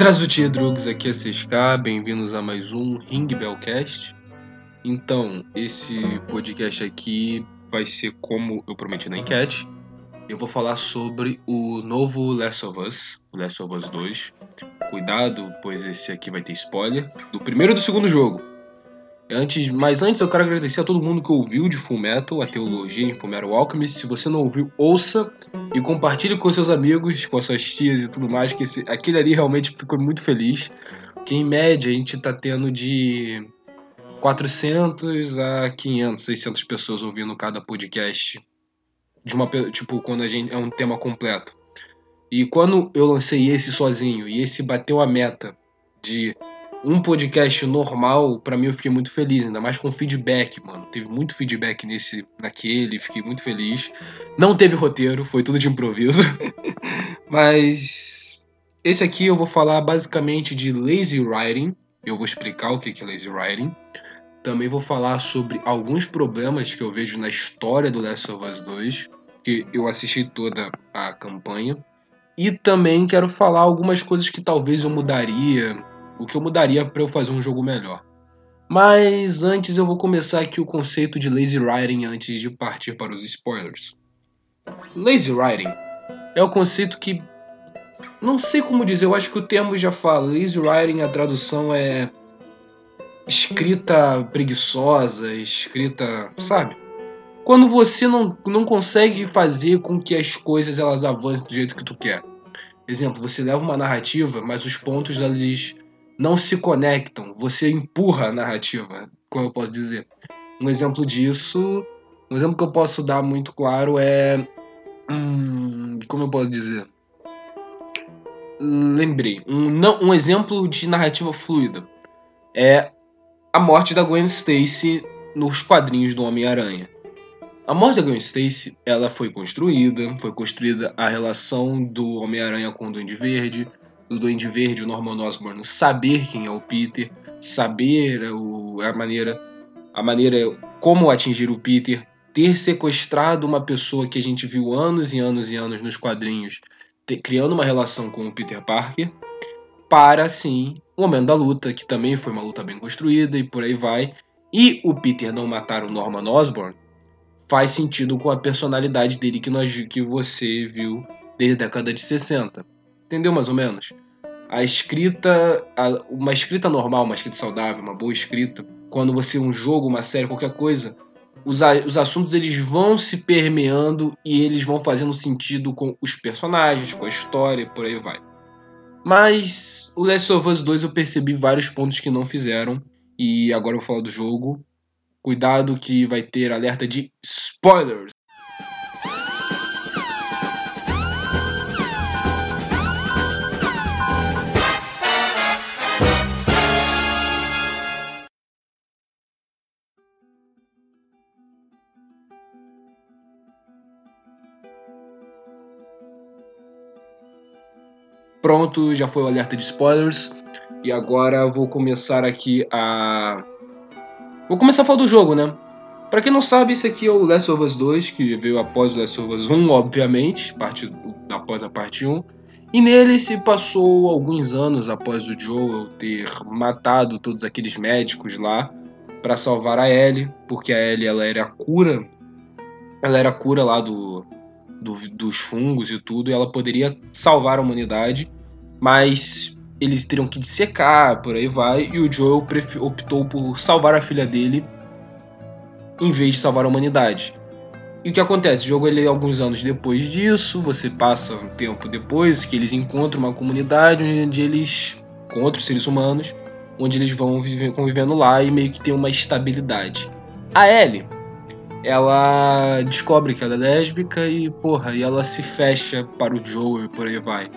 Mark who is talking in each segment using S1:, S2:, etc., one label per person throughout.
S1: Здравствуйте, drugs, aqui é 6K, bem-vindos a mais um Ring Bellcast. Então, esse podcast aqui vai ser como eu prometi na enquete. Eu vou falar sobre o novo Last of Us, o Last of Us 2. Cuidado, pois esse aqui vai ter spoiler do primeiro e do segundo jogo. Antes, mas antes eu quero agradecer a todo mundo que ouviu de Full Metal, a teologia em Full Metal Alchemist. Se você não ouviu, ouça e compartilhe com seus amigos, com suas tias e tudo mais, que esse, aquele ali realmente ficou muito feliz. Que em média a gente tá tendo de 400 a 500, 600 pessoas ouvindo cada podcast. De uma tipo quando a gente é um tema completo. E quando eu lancei esse sozinho e esse bateu a meta de um podcast normal, para mim eu fiquei muito feliz, ainda mais com feedback, mano. Teve muito feedback nesse, naquele, fiquei muito feliz. Não teve roteiro, foi tudo de improviso. Mas esse aqui eu vou falar basicamente de lazy writing. Eu vou explicar o que é lazy writing. Também vou falar sobre alguns problemas que eu vejo na história do Last of Us 2, que eu assisti toda a campanha. E também quero falar algumas coisas que talvez eu mudaria, o que eu mudaria para eu fazer um jogo melhor. Mas antes eu vou começar aqui o conceito de lazy writing antes de partir para os spoilers. Lazy writing é o conceito que não sei como dizer, eu acho que o termo já fala. Lazy writing, a tradução é escrita preguiçosa, escrita, sabe? Quando você não, não consegue fazer com que as coisas elas avancem do jeito que tu quer. Exemplo, você leva uma narrativa, mas os pontos eles não se conectam, você empurra a narrativa, como eu posso dizer. Um exemplo disso, um exemplo que eu posso dar muito claro é. Hum, como eu posso dizer? Lembrei. Um, não, um exemplo de narrativa fluida é a morte da Gwen Stacy nos quadrinhos do Homem-Aranha. A morte da Gwen Stacy, ela foi construída, foi construída a relação do Homem-Aranha com o Duende Verde, do Duende Verde, o Norman Osborn, saber quem é o Peter, saber o, a maneira a maneira como atingir o Peter, ter sequestrado uma pessoa que a gente viu anos e anos e anos nos quadrinhos, criando uma relação com o Peter Parker, para sim o momento da luta, que também foi uma luta bem construída e por aí vai. E o Peter não matar o Norman Osborn faz sentido com a personalidade dele que, nós, que você viu desde a década de 60. Entendeu mais ou menos? A escrita, a, uma escrita normal, uma escrita saudável, uma boa escrita, quando você um jogo, uma série, qualquer coisa, os, os assuntos eles vão se permeando e eles vão fazendo sentido com os personagens, com a história, por aí vai. Mas o Last of Us 2 eu percebi vários pontos que não fizeram e agora eu vou falar do jogo. Cuidado que vai ter alerta de spoilers. Pronto, já foi o alerta de spoilers. E agora vou começar aqui a. Vou começar a falar do jogo, né? Pra quem não sabe, esse aqui é o Last of Us 2, que veio após o Last of Us 1, obviamente, parte, após a parte 1. E nele se passou alguns anos após o Joel ter matado todos aqueles médicos lá para salvar a Ellie, porque a Ellie ela era a cura, ela era a cura lá do, do, dos fungos e tudo, e ela poderia salvar a humanidade, mas eles teriam que dissecar, por aí vai, e o Joel optou por salvar a filha dele em vez de salvar a humanidade. E o que acontece? O jogo ele alguns anos depois disso, você passa um tempo depois que eles encontram uma comunidade onde eles com outros seres humanos, onde eles vão viver, convivendo lá e meio que tem uma estabilidade. A Ellie ela descobre que ela é lésbica e, porra, e ela se fecha para o Joe e por aí vai.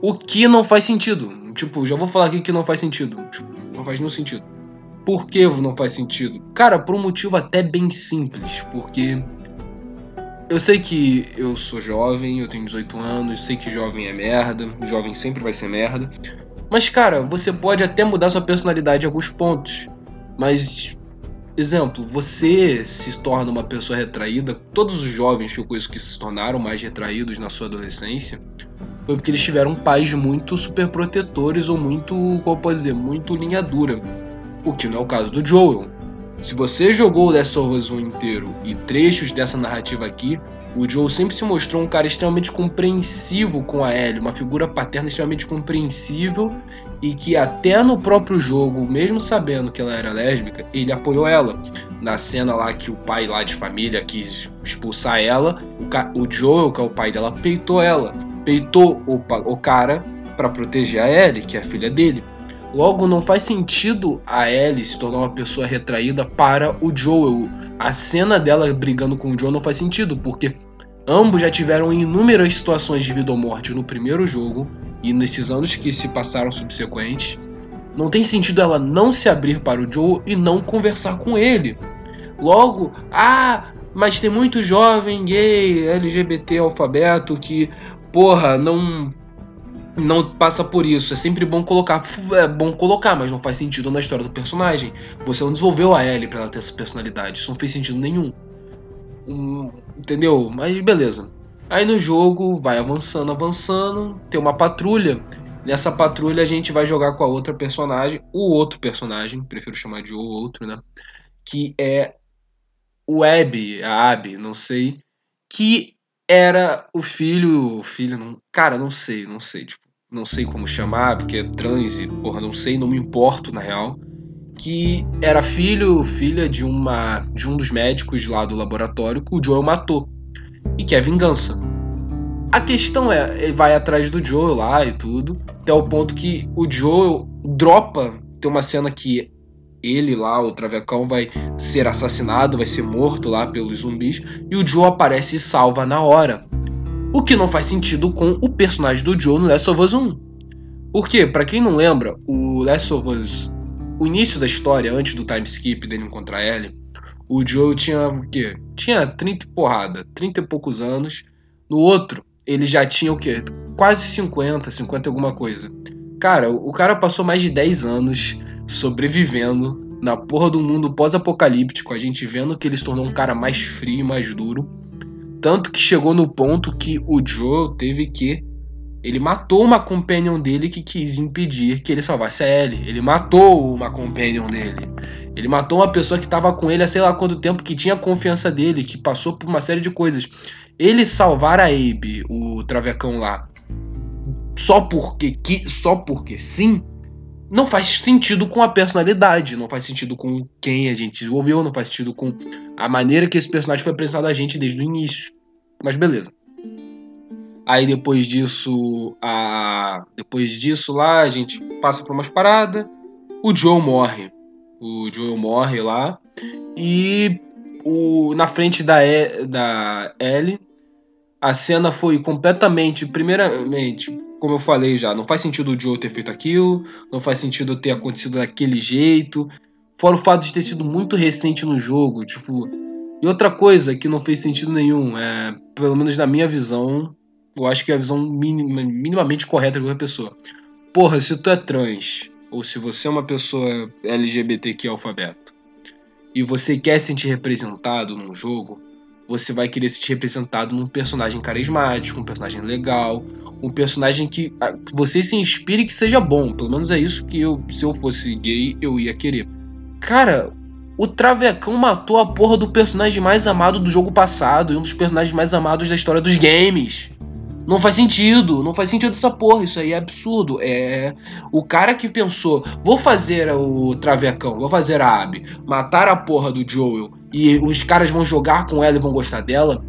S1: O que não faz sentido. Tipo, já vou falar aqui que não faz sentido. Tipo, não faz nenhum sentido. Por que não faz sentido? Cara, por um motivo até bem simples. Porque eu sei que eu sou jovem, eu tenho 18 anos, sei que jovem é merda, jovem sempre vai ser merda. Mas, cara, você pode até mudar sua personalidade em alguns pontos. Mas Exemplo, você se torna uma pessoa retraída, todos os jovens que eu conheço que se tornaram mais retraídos na sua adolescência foi porque eles tiveram pais muito super protetores ou muito, como pode dizer, muito linha dura. O que não é o caso do Joel. Se você jogou o Last of Us 1 inteiro e trechos dessa narrativa aqui, o Joel sempre se mostrou um cara extremamente compreensivo com a Ellie, uma figura paterna extremamente compreensível e que até no próprio jogo, mesmo sabendo que ela era lésbica, ele apoiou ela. Na cena lá que o pai lá de família quis expulsar ela, o, o Joel, que é o pai dela, peitou ela peitou o, o cara para proteger a Ellie, que é a filha dele. Logo, não faz sentido a Ellie se tornar uma pessoa retraída para o Joel. A cena dela brigando com o Joel não faz sentido, porque ambos já tiveram inúmeras situações de vida ou morte no primeiro jogo e nesses anos que se passaram subsequentes. Não tem sentido ela não se abrir para o Joel e não conversar com ele. Logo, ah, mas tem muito jovem gay, LGBT alfabeto que porra, não não passa por isso. É sempre bom colocar, é bom colocar, mas não faz sentido na história do personagem. Você não desenvolveu a Ellie para ela ter essa personalidade. Isso não fez sentido nenhum. Um, entendeu? Mas beleza. Aí no jogo vai avançando, avançando, tem uma patrulha. Nessa patrulha a gente vai jogar com a outra personagem, o outro personagem, prefiro chamar de o outro, né? Que é o Abby, a Abby, não sei, que era o filho, filho, não, cara, não sei, não sei, tipo, não sei como chamar, porque é trans e, porra, não sei, não me importo na real, que era filho, filha de uma de um dos médicos lá do laboratório que o Joel matou e quer vingança. A questão é, ele vai atrás do Joel lá e tudo, até o ponto que o Joel dropa, tem uma cena que ele lá, o Travecão, vai ser assassinado, vai ser morto lá pelos zumbis, e o Joe aparece e salva na hora. O que não faz sentido com o personagem do Joe no Last of Us 1. Porque, para quem não lembra, o Last of Us, o início da história, antes do time skip dele encontrar Ellie, o Joe tinha o quê? Tinha 30 e porrada, 30 e poucos anos. No outro, ele já tinha o quê? Quase 50, 50 e alguma coisa. Cara, o cara passou mais de 10 anos sobrevivendo na porra do mundo pós-apocalíptico, a gente vendo que ele se tornou um cara mais frio e mais duro. Tanto que chegou no ponto que o Joe teve que. Ele matou uma companion dele que quis impedir que ele salvasse a Ellie. Ele matou uma companion dele. Ele matou uma pessoa que estava com ele há sei lá quanto tempo, que tinha confiança dele, que passou por uma série de coisas. Ele salvar a Abe, o travecão lá, só porque, que, só porque sim, não faz sentido com a personalidade, não faz sentido com quem a gente desenvolveu, não faz sentido com a maneira que esse personagem foi apresentado a gente desde o início. Mas beleza. Aí depois disso, a... depois disso lá, a gente passa por umas paradas. O Joe morre. O Joe morre lá. E o... na frente da, e... da Ellie, a cena foi completamente, primeiramente, como eu falei já, não faz sentido o Joe ter feito aquilo, não faz sentido ter acontecido daquele jeito. Fora o fato de ter sido muito recente no jogo, tipo. E outra coisa que não fez sentido nenhum, é, pelo menos na minha visão, eu acho que é a visão minima, minimamente correta de uma pessoa. Porra, se tu é trans, ou se você é uma pessoa LGBTQ alfabeto, e você quer se sentir representado num jogo, você vai querer se representado num personagem carismático, um personagem legal, um personagem que ah, você se inspire que seja bom. Pelo menos é isso que eu, se eu fosse gay, eu ia querer. Cara, o Travecão matou a porra do personagem mais amado do jogo passado e um dos personagens mais amados da história dos games. Não faz sentido, não faz sentido essa porra, isso aí é absurdo. É o cara que pensou, vou fazer o Travecão, vou fazer a Abby, matar a porra do Joel e os caras vão jogar com ela e vão gostar dela.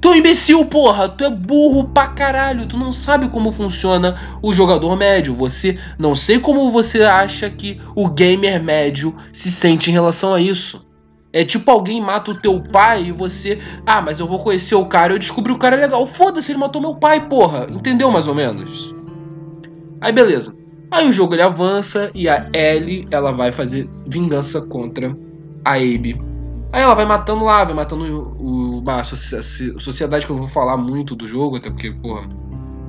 S1: Tu é imbecil, porra! Tu é burro pra caralho! Tu não sabe como funciona o jogador médio. Você não sei como você acha que o gamer médio se sente em relação a isso. É tipo alguém mata o teu pai e você. Ah, mas eu vou conhecer o cara, eu descobri o cara legal. Foda-se, ele matou meu pai, porra. Entendeu mais ou menos? Aí beleza. Aí o jogo ele avança e a Ellie ela vai fazer vingança contra a Abe. Aí ela vai matando lá, vai matando o, uma sociedade que eu não vou falar muito do jogo, até porque, porra,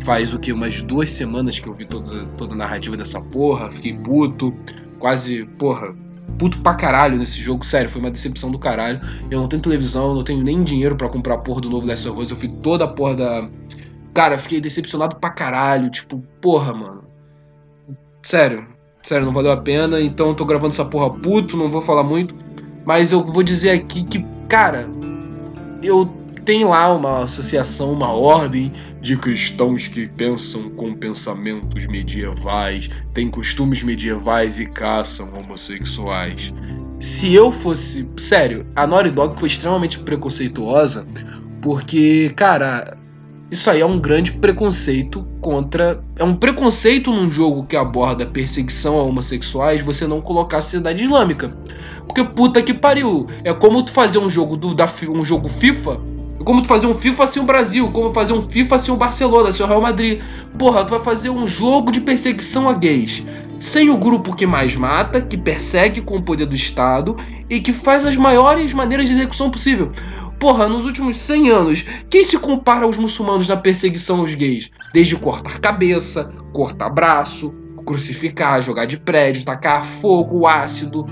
S1: faz o que? Umas duas semanas que eu vi toda, toda a narrativa dessa porra, fiquei puto, quase, porra, puto pra caralho nesse jogo, sério, foi uma decepção do caralho. Eu não tenho televisão, eu não tenho nem dinheiro para comprar a porra do novo Last of Us, eu fiz toda a porra da, Cara, fiquei decepcionado pra caralho. Tipo, porra, mano. Sério, sério, não valeu a pena. Então eu tô gravando essa porra puto, não vou falar muito. Mas eu vou dizer aqui que, cara, eu tenho lá uma associação, uma ordem de cristãos que pensam com pensamentos medievais, têm costumes medievais e caçam homossexuais. Se eu fosse. Sério, a Naughty Dog foi extremamente preconceituosa porque, cara, isso aí é um grande preconceito contra. É um preconceito num jogo que aborda perseguição a homossexuais você não colocar a sociedade islâmica. Porque puta que pariu. É como tu fazer um jogo do, da, um jogo FIFA. Como tu fazer um FIFA assim o Brasil. Como fazer um FIFA assim o Barcelona, assim o Real Madrid. Porra, tu vai fazer um jogo de perseguição a gays. Sem o grupo que mais mata, que persegue com o poder do Estado e que faz as maiores maneiras de execução possível. Porra, nos últimos 100 anos, quem se compara aos muçulmanos na perseguição aos gays? Desde cortar cabeça, cortar braço, crucificar, jogar de prédio, tacar fogo, ácido,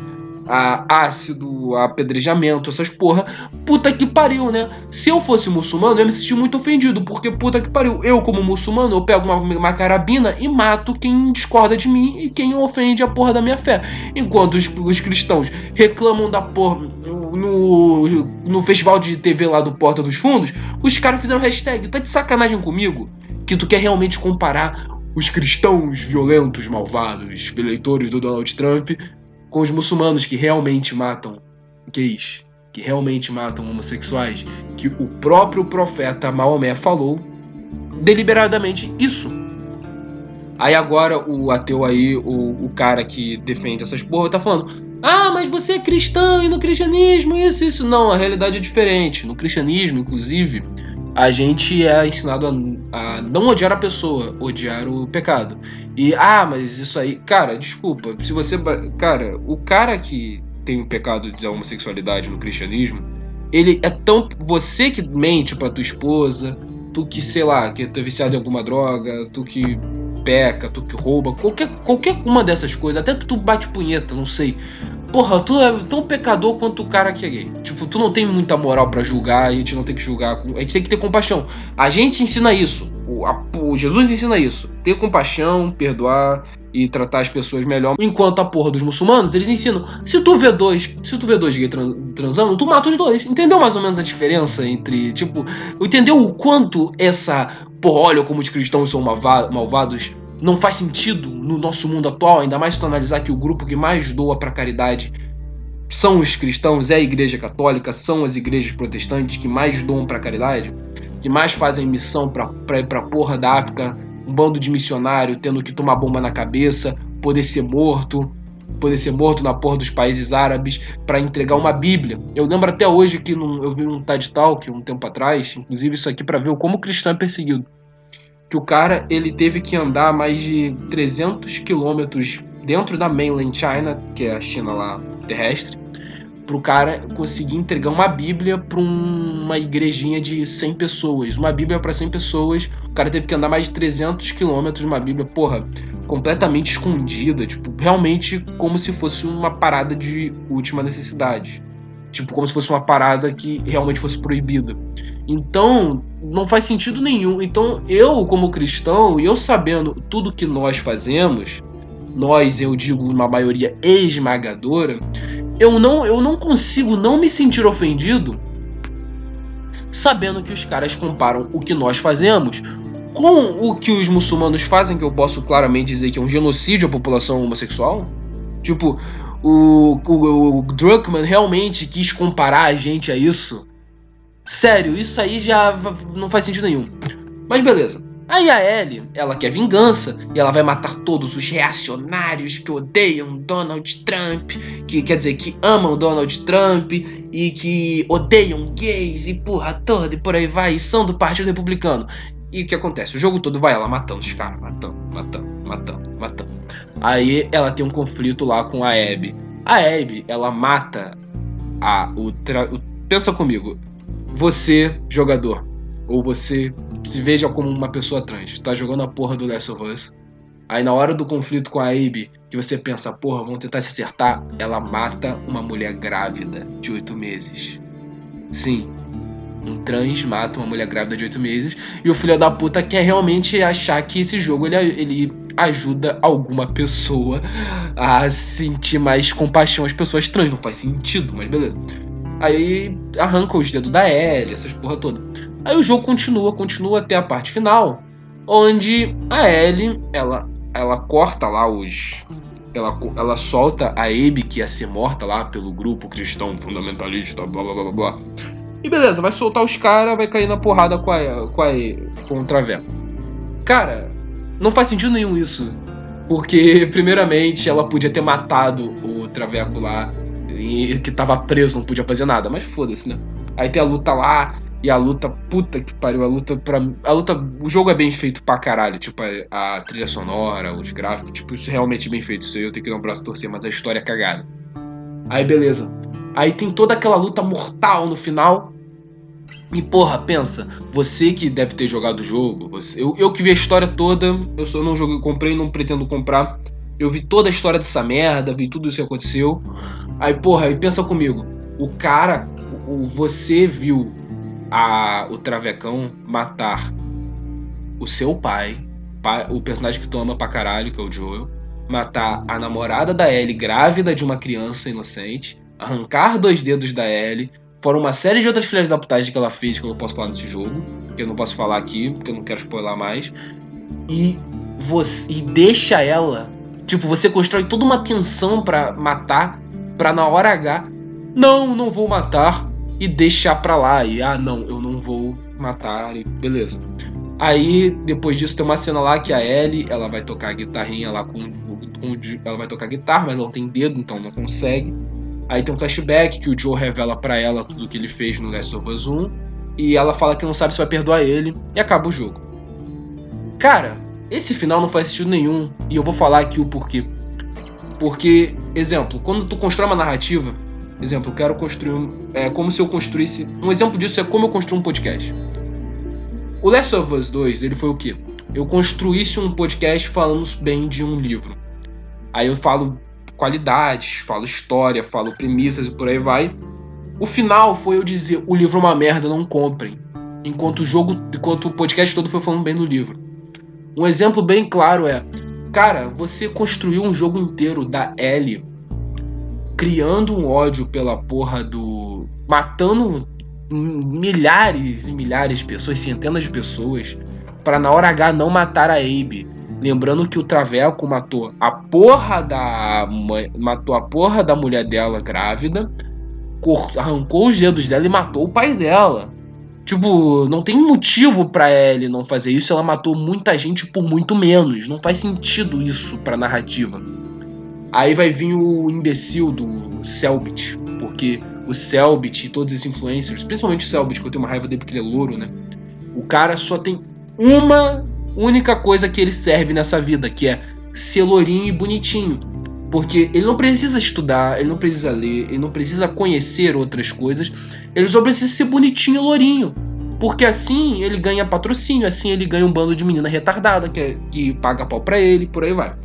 S1: a ácido, apedrejamento, essas porra. Puta que pariu, né? Se eu fosse muçulmano, eu ia me sentir muito ofendido, porque puta que pariu. Eu, como muçulmano, eu pego uma, uma carabina e mato quem discorda de mim e quem ofende a porra da minha fé. Enquanto os, os cristãos reclamam da porra no, no festival de TV lá do Porta dos Fundos, os caras fizeram hashtag, tá de sacanagem comigo? Que tu quer realmente comparar os cristãos violentos, malvados, eleitores do Donald Trump com os muçulmanos que realmente matam gays, que realmente matam homossexuais, que o próprio profeta Maomé falou deliberadamente isso. Aí agora o ateu aí, o, o cara que defende essas porra, tá falando: Ah, mas você é cristão e no cristianismo, isso, isso. Não, a realidade é diferente. No cristianismo, inclusive, a gente é ensinado a, a, não odiar a pessoa, odiar o pecado. E, ah, mas isso aí. Cara, desculpa. Se você. Cara, o cara que tem o pecado de homossexualidade no cristianismo, ele é tão. Você que mente pra tua esposa, tu que, sei lá, que é viciado em alguma droga, tu que peca, tu que rouba, qualquer, qualquer uma dessas coisas, até tu bate punheta, não sei. Porra, tu é tão pecador quanto o cara que é gay. Tipo, tu não tem muita moral para julgar, a gente não tem que julgar. A gente tem que ter compaixão. A gente ensina isso. O, a, o Jesus ensina isso. Ter compaixão, perdoar e tratar as pessoas melhor. Enquanto a porra dos muçulmanos, eles ensinam. Se tu vê dois, se tu vê dois gays transando, tu mata os dois. Entendeu mais ou menos a diferença entre, tipo, entendeu o quanto essa porra, olha como os cristãos são malvados não faz sentido no nosso mundo atual, ainda mais se tu analisar que o grupo que mais doa para caridade são os cristãos, é a igreja católica, são as igrejas protestantes que mais doam para caridade, que mais fazem missão para pra porra da África, um bando de missionário tendo que tomar bomba na cabeça, poder ser morto, poder ser morto na porra dos países árabes para entregar uma Bíblia. Eu lembro até hoje que num, eu vi um TED Talk um tempo atrás, inclusive isso aqui para ver como o cristão é perseguido que o cara ele teve que andar mais de 300 quilômetros dentro da mainland China, que é a China lá terrestre, para o cara conseguir entregar uma Bíblia para um, uma igrejinha de 100 pessoas. Uma Bíblia para 100 pessoas, o cara teve que andar mais de 300 quilômetros, uma Bíblia, porra, completamente escondida, tipo, realmente como se fosse uma parada de última necessidade. Tipo, como se fosse uma parada que realmente fosse proibida. Então, não faz sentido nenhum. Então, eu, como cristão, e eu sabendo tudo que nós fazemos, nós, eu digo, uma maioria esmagadora, eu não, eu não consigo não me sentir ofendido sabendo que os caras comparam o que nós fazemos com o que os muçulmanos fazem, que eu posso claramente dizer que é um genocídio à população homossexual. Tipo, o, o, o Druckmann realmente quis comparar a gente a isso. Sério, isso aí já não faz sentido nenhum. Mas beleza. Aí a Ellie, ela quer vingança e ela vai matar todos os reacionários que odeiam Donald Trump, que quer dizer que amam Donald Trump e que odeiam gays e porra toda e por aí vai, e são do Partido Republicano. E o que acontece? O jogo todo vai ela matando os caras, matando, matando, matando, matando. Aí ela tem um conflito lá com a Abby. A Abby, ela mata a o, tra... o pensa comigo, você, jogador, ou você se veja como uma pessoa trans, tá jogando a porra do Last of Us. Aí na hora do conflito com a Abby, que você pensa, porra, vão tentar se acertar, ela mata uma mulher grávida de oito meses. Sim, Um trans mata uma mulher grávida de 8 meses e o filho da puta quer realmente achar que esse jogo ele, ele ajuda alguma pessoa a sentir mais compaixão às pessoas trans. Não faz sentido, mas beleza. Aí arranca os dedos da Ellie, essas porra toda. Aí o jogo continua, continua até a parte final, onde a Ellie, ela, ela corta lá os... Ela, ela solta a Abe, que ia ser morta lá pelo grupo cristão fundamentalista, blá blá blá blá. E beleza, vai soltar os caras, vai cair na porrada com a, com a o Traveco. Cara, não faz sentido nenhum isso. Porque, primeiramente, ela podia ter matado o Traveco lá, que tava preso, não podia fazer nada, mas foda-se, né? Aí tem a luta lá, e a luta, puta que pariu, a luta pra. A luta. O jogo é bem feito pra caralho. Tipo, a, a trilha sonora, os gráficos, tipo, isso é realmente bem feito. Isso aí eu tenho que dar um braço torcer, mas a história é cagada. Aí beleza. Aí tem toda aquela luta mortal no final. E porra, pensa, você que deve ter jogado o jogo, você, eu, eu que vi a história toda, eu só não joguei, comprei, não pretendo comprar. Eu vi toda a história dessa merda, vi tudo isso que aconteceu. Aí, porra, aí pensa comigo. O cara, o, você viu a, o Travecão matar o seu pai, pai, o personagem que tu ama pra caralho, que é o Joel, matar a namorada da Ellie grávida de uma criança inocente, arrancar dois dedos da Ellie, fora uma série de outras filhas da putagem que ela fez que eu não posso falar nesse jogo, que eu não posso falar aqui, porque eu não quero spoiler mais. E você e deixa ela, tipo, você constrói toda uma tensão para matar, para na hora H, não, não vou matar e deixar pra lá e ah, não, eu não vou matar e beleza. Aí, depois disso, tem uma cena lá que a Ellie, ela vai tocar a guitarrinha lá com, com ela vai tocar guitarra, mas ela não tem dedo, então não consegue. Aí tem um flashback que o Joe revela para ela tudo que ele fez no Last of Us 1. E ela fala que não sabe se vai perdoar ele. E acaba o jogo. Cara, esse final não faz sentido nenhum. E eu vou falar aqui o porquê. Porque, exemplo, quando tu constrói uma narrativa. Exemplo, eu quero construir. É como se eu construísse. Um exemplo disso é como eu construo um podcast. O Last of Us 2, ele foi o quê? Eu construísse um podcast falando bem de um livro. Aí eu falo qualidades, falo história, falo premissas e por aí vai. O final foi eu dizer: o livro é uma merda, não comprem. Enquanto o jogo, enquanto o podcast todo foi falando bem do livro. Um exemplo bem claro é: cara, você construiu um jogo inteiro da Ellie criando um ódio pela porra do. matando milhares e milhares de pessoas, centenas de pessoas, para na hora H não matar a Abe Lembrando que o Traveco matou a porra da matou a porra da mulher dela grávida, arrancou os dedos dela e matou o pai dela. Tipo, não tem motivo para ele não fazer isso, ela matou muita gente por muito menos. Não faz sentido isso pra narrativa. Aí vai vir o imbecil do Selbit, porque o Selbit e todos esses influencers, principalmente o Selbit, que eu tenho uma raiva dele porque ele é louro, né? O cara só tem uma única coisa que ele serve nessa vida, que é ser lourinho e bonitinho. Porque ele não precisa estudar, ele não precisa ler, ele não precisa conhecer outras coisas, ele só precisa ser bonitinho e lourinho. Porque assim ele ganha patrocínio, assim ele ganha um bando de menina retardada que, é, que paga pau pra ele, por aí vai.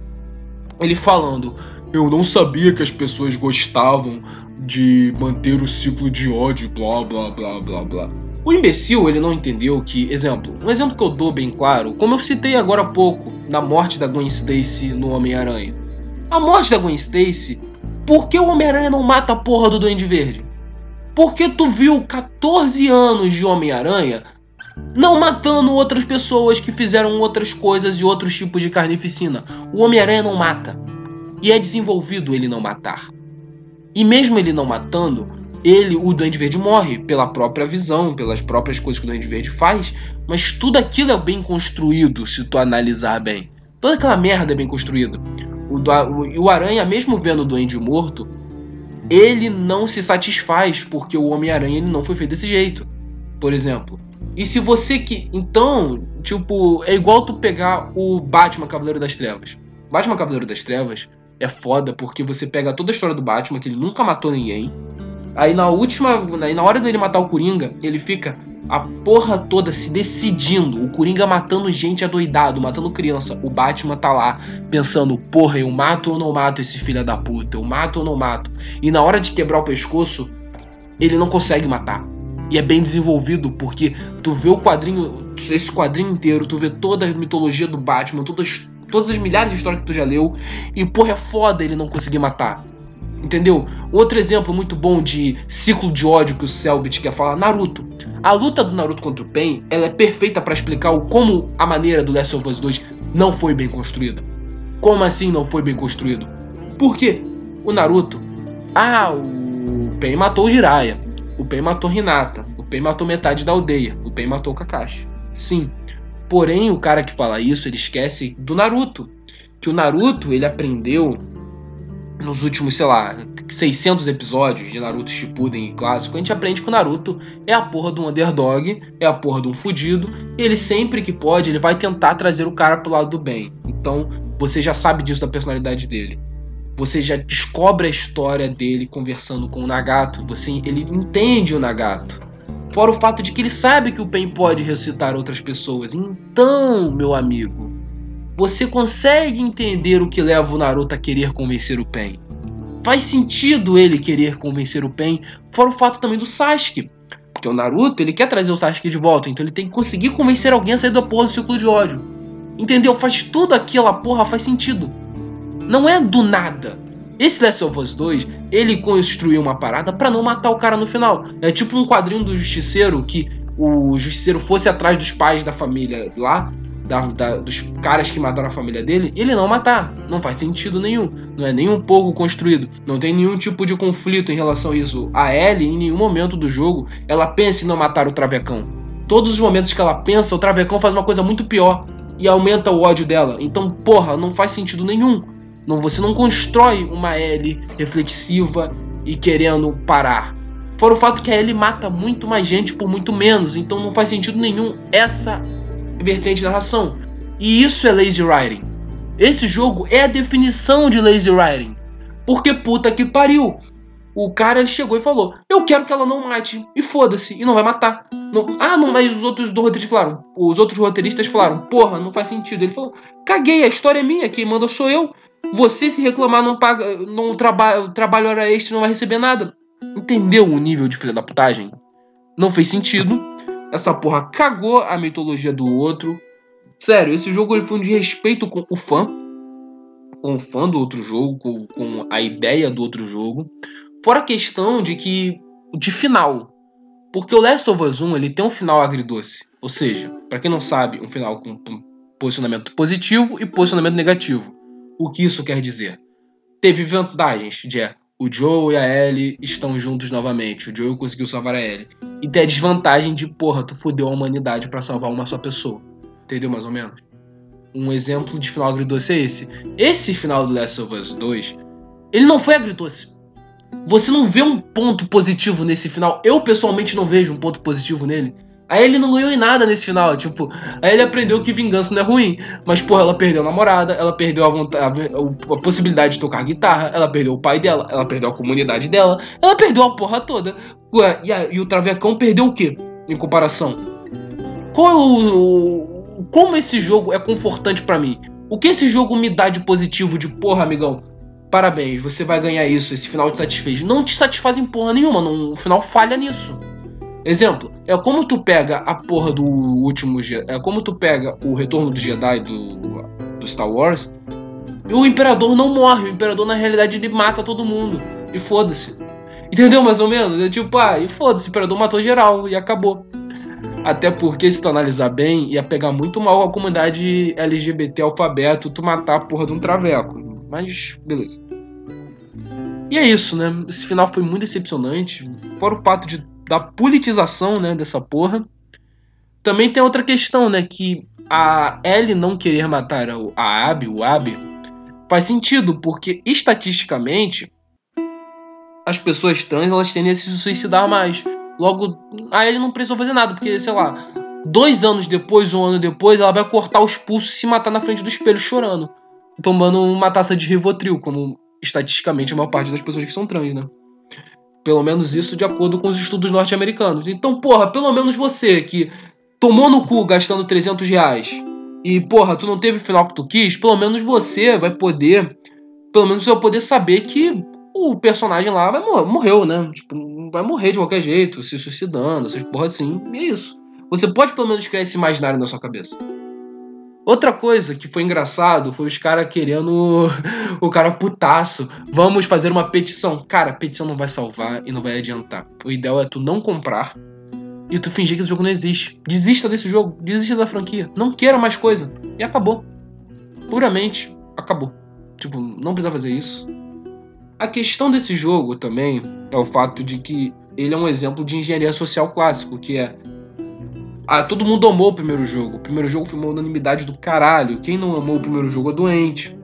S1: Ele falando, eu não sabia que as pessoas gostavam de manter o ciclo de ódio, blá blá blá blá blá. O imbecil, ele não entendeu que, exemplo, um exemplo que eu dou bem claro, como eu citei agora há pouco, na morte da Gwen Stacy no Homem-Aranha. A morte da Gwen Stacy, por que o Homem-Aranha não mata a porra do Duende Verde? Porque tu viu 14 anos de Homem-Aranha não matando outras pessoas que fizeram outras coisas e outros tipos de carnificina. O Homem-Aranha não mata. E é desenvolvido ele não matar. E mesmo ele não matando, ele, o Duende Verde morre pela própria visão, pelas próprias coisas que o Duende Verde faz, mas tudo aquilo é bem construído, se tu analisar bem. Toda aquela merda é bem construída. O, o, o Aranha, mesmo vendo o Duende morto, ele não se satisfaz porque o Homem-Aranha ele não foi feito desse jeito. Por exemplo. E se você que. Então, tipo, é igual tu pegar o Batman Cavaleiro das Trevas. Batman Cavaleiro das Trevas é foda porque você pega toda a história do Batman, que ele nunca matou ninguém, Aí na última, aí na hora dele matar o Coringa, ele fica a porra toda se decidindo. O Coringa matando gente adoidado, matando criança. O Batman tá lá pensando: porra, eu mato ou não mato esse filho da puta? Eu mato ou não mato? E na hora de quebrar o pescoço, ele não consegue matar. E é bem desenvolvido, porque tu vê o quadrinho, esse quadrinho inteiro, tu vê toda a mitologia do Batman, todas, todas as milhares de histórias que tu já leu, e porra, é foda ele não conseguir matar. Entendeu? Outro exemplo muito bom de ciclo de ódio que o Selbit quer falar, Naruto. A luta do Naruto contra o Pain, ela é perfeita para explicar o como a maneira do Last of Us 2 não foi bem construída. Como assim não foi bem construído? Porque o Naruto, ah, o Pain matou o Jiraiya, o Pain matou Hinata, o Pain matou metade da aldeia, o Pain matou o Kakashi. Sim. Porém, o cara que fala isso, ele esquece do Naruto, que o Naruto, ele aprendeu nos últimos, sei lá, 600 episódios de Naruto Shippuden clássico, a gente aprende que o Naruto é a porra do underdog, é a porra do fudido, e ele sempre que pode, ele vai tentar trazer o cara pro lado do bem. Então, você já sabe disso da personalidade dele. Você já descobre a história dele conversando com o Nagato, você ele entende o Nagato. Fora o fato de que ele sabe que o Pen pode ressuscitar outras pessoas. Então, meu amigo, você consegue entender o que leva o Naruto a querer convencer o Pen. Faz sentido ele querer convencer o Pen, fora o fato também do Sasuke. Porque o Naruto, ele quer trazer o Sasuke de volta, então ele tem que conseguir convencer alguém a sair da porra do ciclo de ódio. Entendeu? Faz tudo aquela porra, faz sentido. Não é do nada. Esse Last of Us 2, ele construiu uma parada para não matar o cara no final. É tipo um quadrinho do Justiceiro que o Justiceiro fosse atrás dos pais da família lá da, da, dos caras que mataram a família dele, ele não matar. Não faz sentido nenhum. Não é nem um pouco construído. Não tem nenhum tipo de conflito em relação a isso. A Ellie, em nenhum momento do jogo, ela pensa em não matar o Travecão. Todos os momentos que ela pensa, o Travecão faz uma coisa muito pior e aumenta o ódio dela. Então, porra, não faz sentido nenhum. Não, você não constrói uma Ellie reflexiva e querendo parar. Fora o fato que a Ellie mata muito mais gente por muito menos, então não faz sentido nenhum essa vertente da narração. E isso é lazy writing. Esse jogo é a definição de lazy writing. Porque puta que pariu. O cara chegou e falou: Eu quero que ela não mate. E foda-se, e não vai matar. Não, ah, não, mas os outros do falaram. Os outros roteiristas falaram: Porra, não faz sentido. Ele falou: Caguei, a história é minha, quem manda sou eu. Você se reclamar não paga, não trabalha, trabalho hora extra, não vai receber nada. Entendeu o nível de filha da putagem? Não fez sentido. Essa porra cagou a mitologia do outro. Sério, esse jogo ele foi um desrespeito com o fã. Com o fã do outro jogo, com, com a ideia do outro jogo. Fora a questão de que. de final. Porque o Last of Us 1 ele tem um final agridoce. Ou seja, para quem não sabe, um final com posicionamento positivo e posicionamento negativo. O que isso quer dizer? Teve vantagens de o Joe e a Ellie estão juntos novamente. O Joe conseguiu salvar a Ellie. E tem a desvantagem de, porra, tu fudeu a humanidade para salvar uma só pessoa. Entendeu mais ou menos? Um exemplo de final agridoce é esse. Esse final do Last of Us 2, ele não foi agridoce. Você não vê um ponto positivo nesse final. Eu pessoalmente não vejo um ponto positivo nele. Aí ele não ganhou em nada nesse final, tipo, aí ele aprendeu que vingança não é ruim. Mas, porra, ela perdeu a namorada, ela perdeu a, vontade, a, a, possibilidade de tocar guitarra, ela perdeu o pai dela, ela perdeu a comunidade dela, ela perdeu a porra toda. E, a, e, o Travecão perdeu o quê? Em comparação? Qual é o, como esse jogo é confortante para mim? O que esse jogo me dá de positivo, de porra, amigão? Parabéns, você vai ganhar isso, esse final te satisfez. Não te satisfaz em porra nenhuma, o final falha nisso. Exemplo, é como tu pega a porra do último. É como tu pega o retorno do Jedi do, do Star Wars e o Imperador não morre. O Imperador, na realidade, ele mata todo mundo. E foda-se. Entendeu mais ou menos? É tipo, ah, e foda-se, o Imperador matou geral e acabou. Até porque, se tu analisar bem, ia pegar muito mal a comunidade LGBT alfabeto tu matar a porra de um traveco. Mas, beleza. E é isso, né? Esse final foi muito decepcionante. Fora o fato de da politização, né, dessa porra. Também tem outra questão, né, que a Ellie não querer matar a Abby, o Abby, faz sentido, porque estatisticamente as pessoas trans elas tendem a se suicidar mais. Logo, a Ellie não precisou fazer nada, porque, sei lá, dois anos depois, um ano depois, ela vai cortar os pulsos e se matar na frente do espelho chorando, tomando uma taça de Rivotril, como estatisticamente a maior parte das pessoas que são trans, né? Pelo menos isso de acordo com os estudos norte-americanos. Então, porra, pelo menos você que tomou no cu gastando 300 reais e, porra, tu não teve o final que tu quis, pelo menos você vai poder, pelo menos você vai poder saber que o personagem lá vai morrer, morreu, né? Tipo, vai morrer de qualquer jeito, se suicidando, essas porra assim, e é isso. Você pode pelo menos criar esse imaginário na sua cabeça. Outra coisa que foi engraçado foi os caras querendo. o cara putaço. Vamos fazer uma petição. Cara, petição não vai salvar e não vai adiantar. O ideal é tu não comprar e tu fingir que esse jogo não existe. Desista desse jogo, desista da franquia. Não queira mais coisa. E acabou. Puramente acabou. Tipo, não precisa fazer isso. A questão desse jogo também é o fato de que ele é um exemplo de engenharia social clássico, que é ah, todo mundo amou o primeiro jogo. O primeiro jogo foi uma unanimidade do caralho. Quem não amou o primeiro jogo é doente.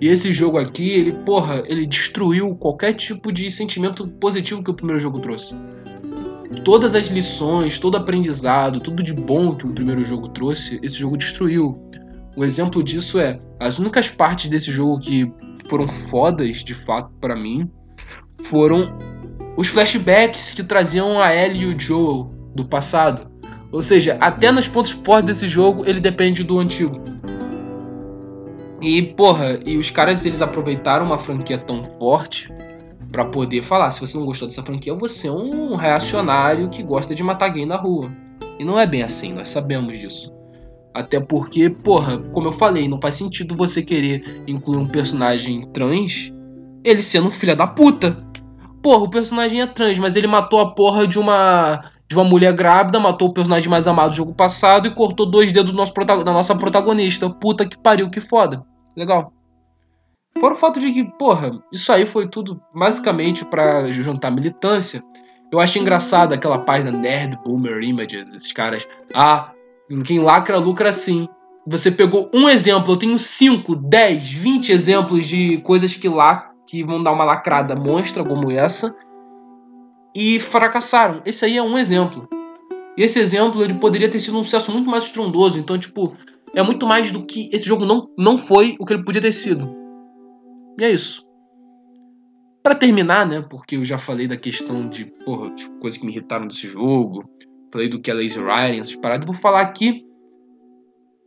S1: E esse jogo aqui, ele, porra, ele destruiu qualquer tipo de sentimento positivo que o primeiro jogo trouxe. Todas as lições, todo aprendizado, tudo de bom que o primeiro jogo trouxe, esse jogo destruiu. Um exemplo disso é as únicas partes desse jogo que foram fodas de fato para mim foram os flashbacks que traziam a Ellie e o Joel do passado. Ou seja, até nos pontos fortes desse jogo ele depende do antigo. E porra, e os caras eles aproveitaram uma franquia tão forte para poder falar, se você não gostou dessa franquia, você é um reacionário que gosta de matar gay na rua. E não é bem assim, nós sabemos disso. Até porque, porra, como eu falei, não faz sentido você querer incluir um personagem trans, ele sendo um filho da puta. Porra, o personagem é trans, mas ele matou a porra de uma de uma mulher grávida, matou o personagem mais amado do jogo passado e cortou dois dedos do nosso da nossa protagonista. Puta que pariu, que foda. Legal. Fora o fato de que, porra, isso aí foi tudo basicamente para juntar militância. Eu acho engraçado aquela página Nerd Boomer Images, esses caras. Ah, quem lacra, lucra sim. Você pegou um exemplo, eu tenho 5, 10, 20 exemplos de coisas que lá que vão dar uma lacrada monstra como essa e fracassaram. Esse aí é um exemplo. E esse exemplo ele poderia ter sido um sucesso muito mais estrondoso. Então, tipo, é muito mais do que esse jogo não, não foi o que ele podia ter sido. E é isso. Para terminar, né? Porque eu já falei da questão de, porra, coisas que me irritaram desse jogo. Falei do que é lazy writing, essas paradas. Vou falar aqui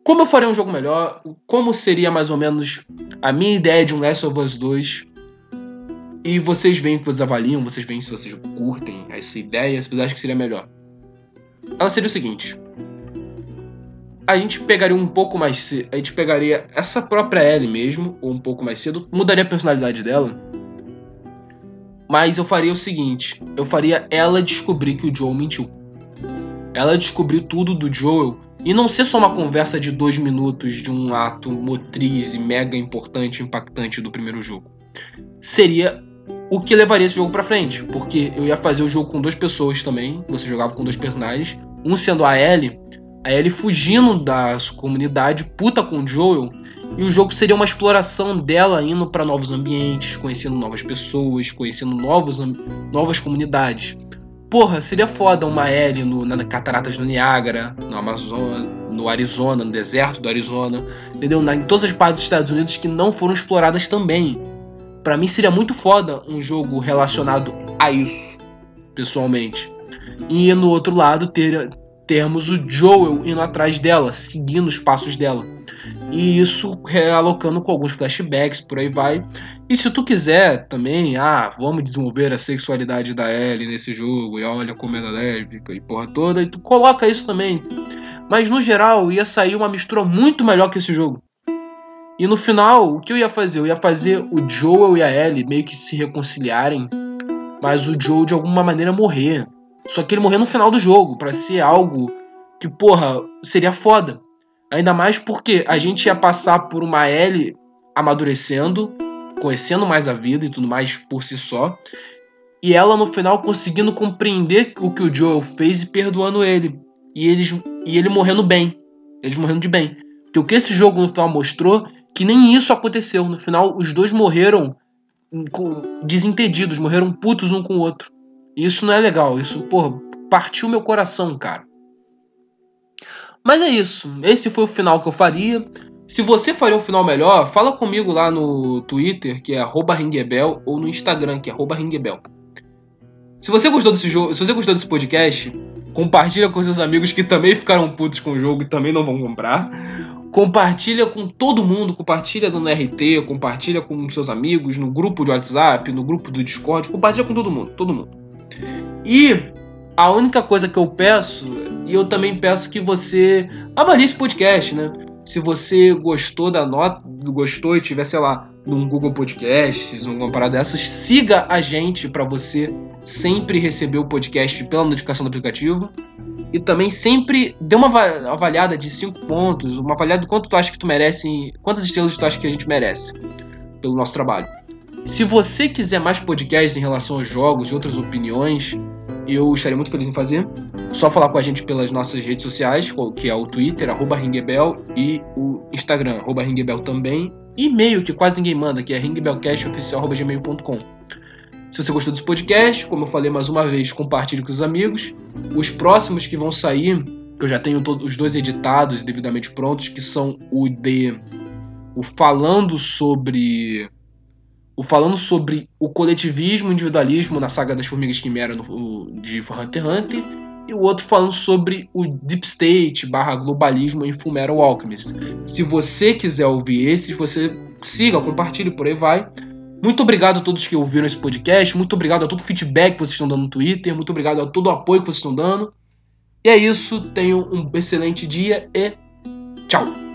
S1: como eu faria um jogo melhor, como seria mais ou menos a minha ideia de um Last of Us 2 e vocês veem que vocês avaliam, vocês veem se vocês curtem essa ideia, se vocês acham que seria melhor. Ela seria o seguinte: a gente pegaria um pouco mais cedo, a gente pegaria essa própria Ellie mesmo, ou um pouco mais cedo, mudaria a personalidade dela. Mas eu faria o seguinte: eu faria ela descobrir que o Joel mentiu. Ela descobrir tudo do Joel e não ser só uma conversa de dois minutos de um ato motriz e mega importante, impactante do primeiro jogo. Seria o que levaria esse jogo para frente, porque eu ia fazer o jogo com duas pessoas também, você jogava com dois personagens, um sendo a Ellie, a Ellie fugindo da comunidade, puta com o Joel, e o jogo seria uma exploração dela indo para novos ambientes, conhecendo novas pessoas, conhecendo novos, novas comunidades. Porra, seria foda uma Ellie no, na Cataratas do Niágara, no Amazonas, no Arizona, no deserto do Arizona, entendeu? Na, em todas as partes dos Estados Unidos que não foram exploradas também. Para mim seria muito foda um jogo relacionado a isso, pessoalmente. E no outro lado ter, termos o Joel indo atrás dela, seguindo os passos dela. E isso realocando com alguns flashbacks, por aí vai. E se tu quiser também, ah, vamos desenvolver a sexualidade da Ellie nesse jogo, e olha como ela é lésbica e porra toda, e tu coloca isso também. Mas no geral ia sair uma mistura muito melhor que esse jogo. E no final, o que eu ia fazer? Eu ia fazer o Joel e a Ellie meio que se reconciliarem, mas o Joel de alguma maneira morrer. Só que ele morrer no final do jogo, para ser algo que, porra, seria foda. Ainda mais porque a gente ia passar por uma Ellie amadurecendo, conhecendo mais a vida e tudo mais por si só. E ela no final conseguindo compreender o que o Joel fez e perdoando ele. E, eles, e ele morrendo bem. Eles morrendo de bem. Porque o que esse jogo no final mostrou que nem isso aconteceu. No final, os dois morreram desentendidos, morreram putos um com o outro. Isso não é legal. Isso, porra, partiu meu coração, cara. Mas é isso. Esse foi o final que eu faria. Se você faria um final melhor, fala comigo lá no Twitter, que é ringuebel, ou no Instagram, que é ringuebel. Se você gostou desse jogo, se você gostou desse podcast, compartilha com seus amigos que também ficaram putos com o jogo e também não vão comprar. Compartilha com todo mundo, compartilha no RT, compartilha com seus amigos, no grupo de WhatsApp, no grupo do Discord, compartilha com todo mundo, todo mundo. E a única coisa que eu peço, e eu também peço que você avalie esse podcast, né? Se você gostou da nota, gostou e tiver, sei lá, num Google Podcasts, numa parada dessas, siga a gente para você sempre receber o podcast pela notificação do aplicativo. E também sempre dê uma avaliada de 5 pontos, uma avaliada do quanto tu acha que tu merece, quantas estrelas tu acha que a gente merece pelo nosso trabalho. Se você quiser mais podcasts em relação aos jogos e outras opiniões, eu estaria muito feliz em fazer. Só falar com a gente pelas nossas redes sociais, que é o Twitter, arroba Ringebel, e o Instagram, arroba Ringebel também. E-mail, que quase ninguém manda, que é ringbelcastoficial.gmail.com. Se você gostou desse podcast, como eu falei mais uma vez, compartilhe com os amigos. Os próximos que vão sair, que eu já tenho todos os dois editados e devidamente prontos, que são o de o falando sobre o falando sobre o coletivismo individualismo na saga das Formigas Quimera no, de Hunter x Hunter e o outro falando sobre o Deep State barra globalismo em Fullmetal Alchemist. Se você quiser ouvir esses, você siga, compartilhe, por aí vai. Muito obrigado a todos que ouviram esse podcast, muito obrigado a todo o feedback que vocês estão dando no Twitter, muito obrigado a todo o apoio que vocês estão dando. E é isso, tenham um excelente dia e tchau!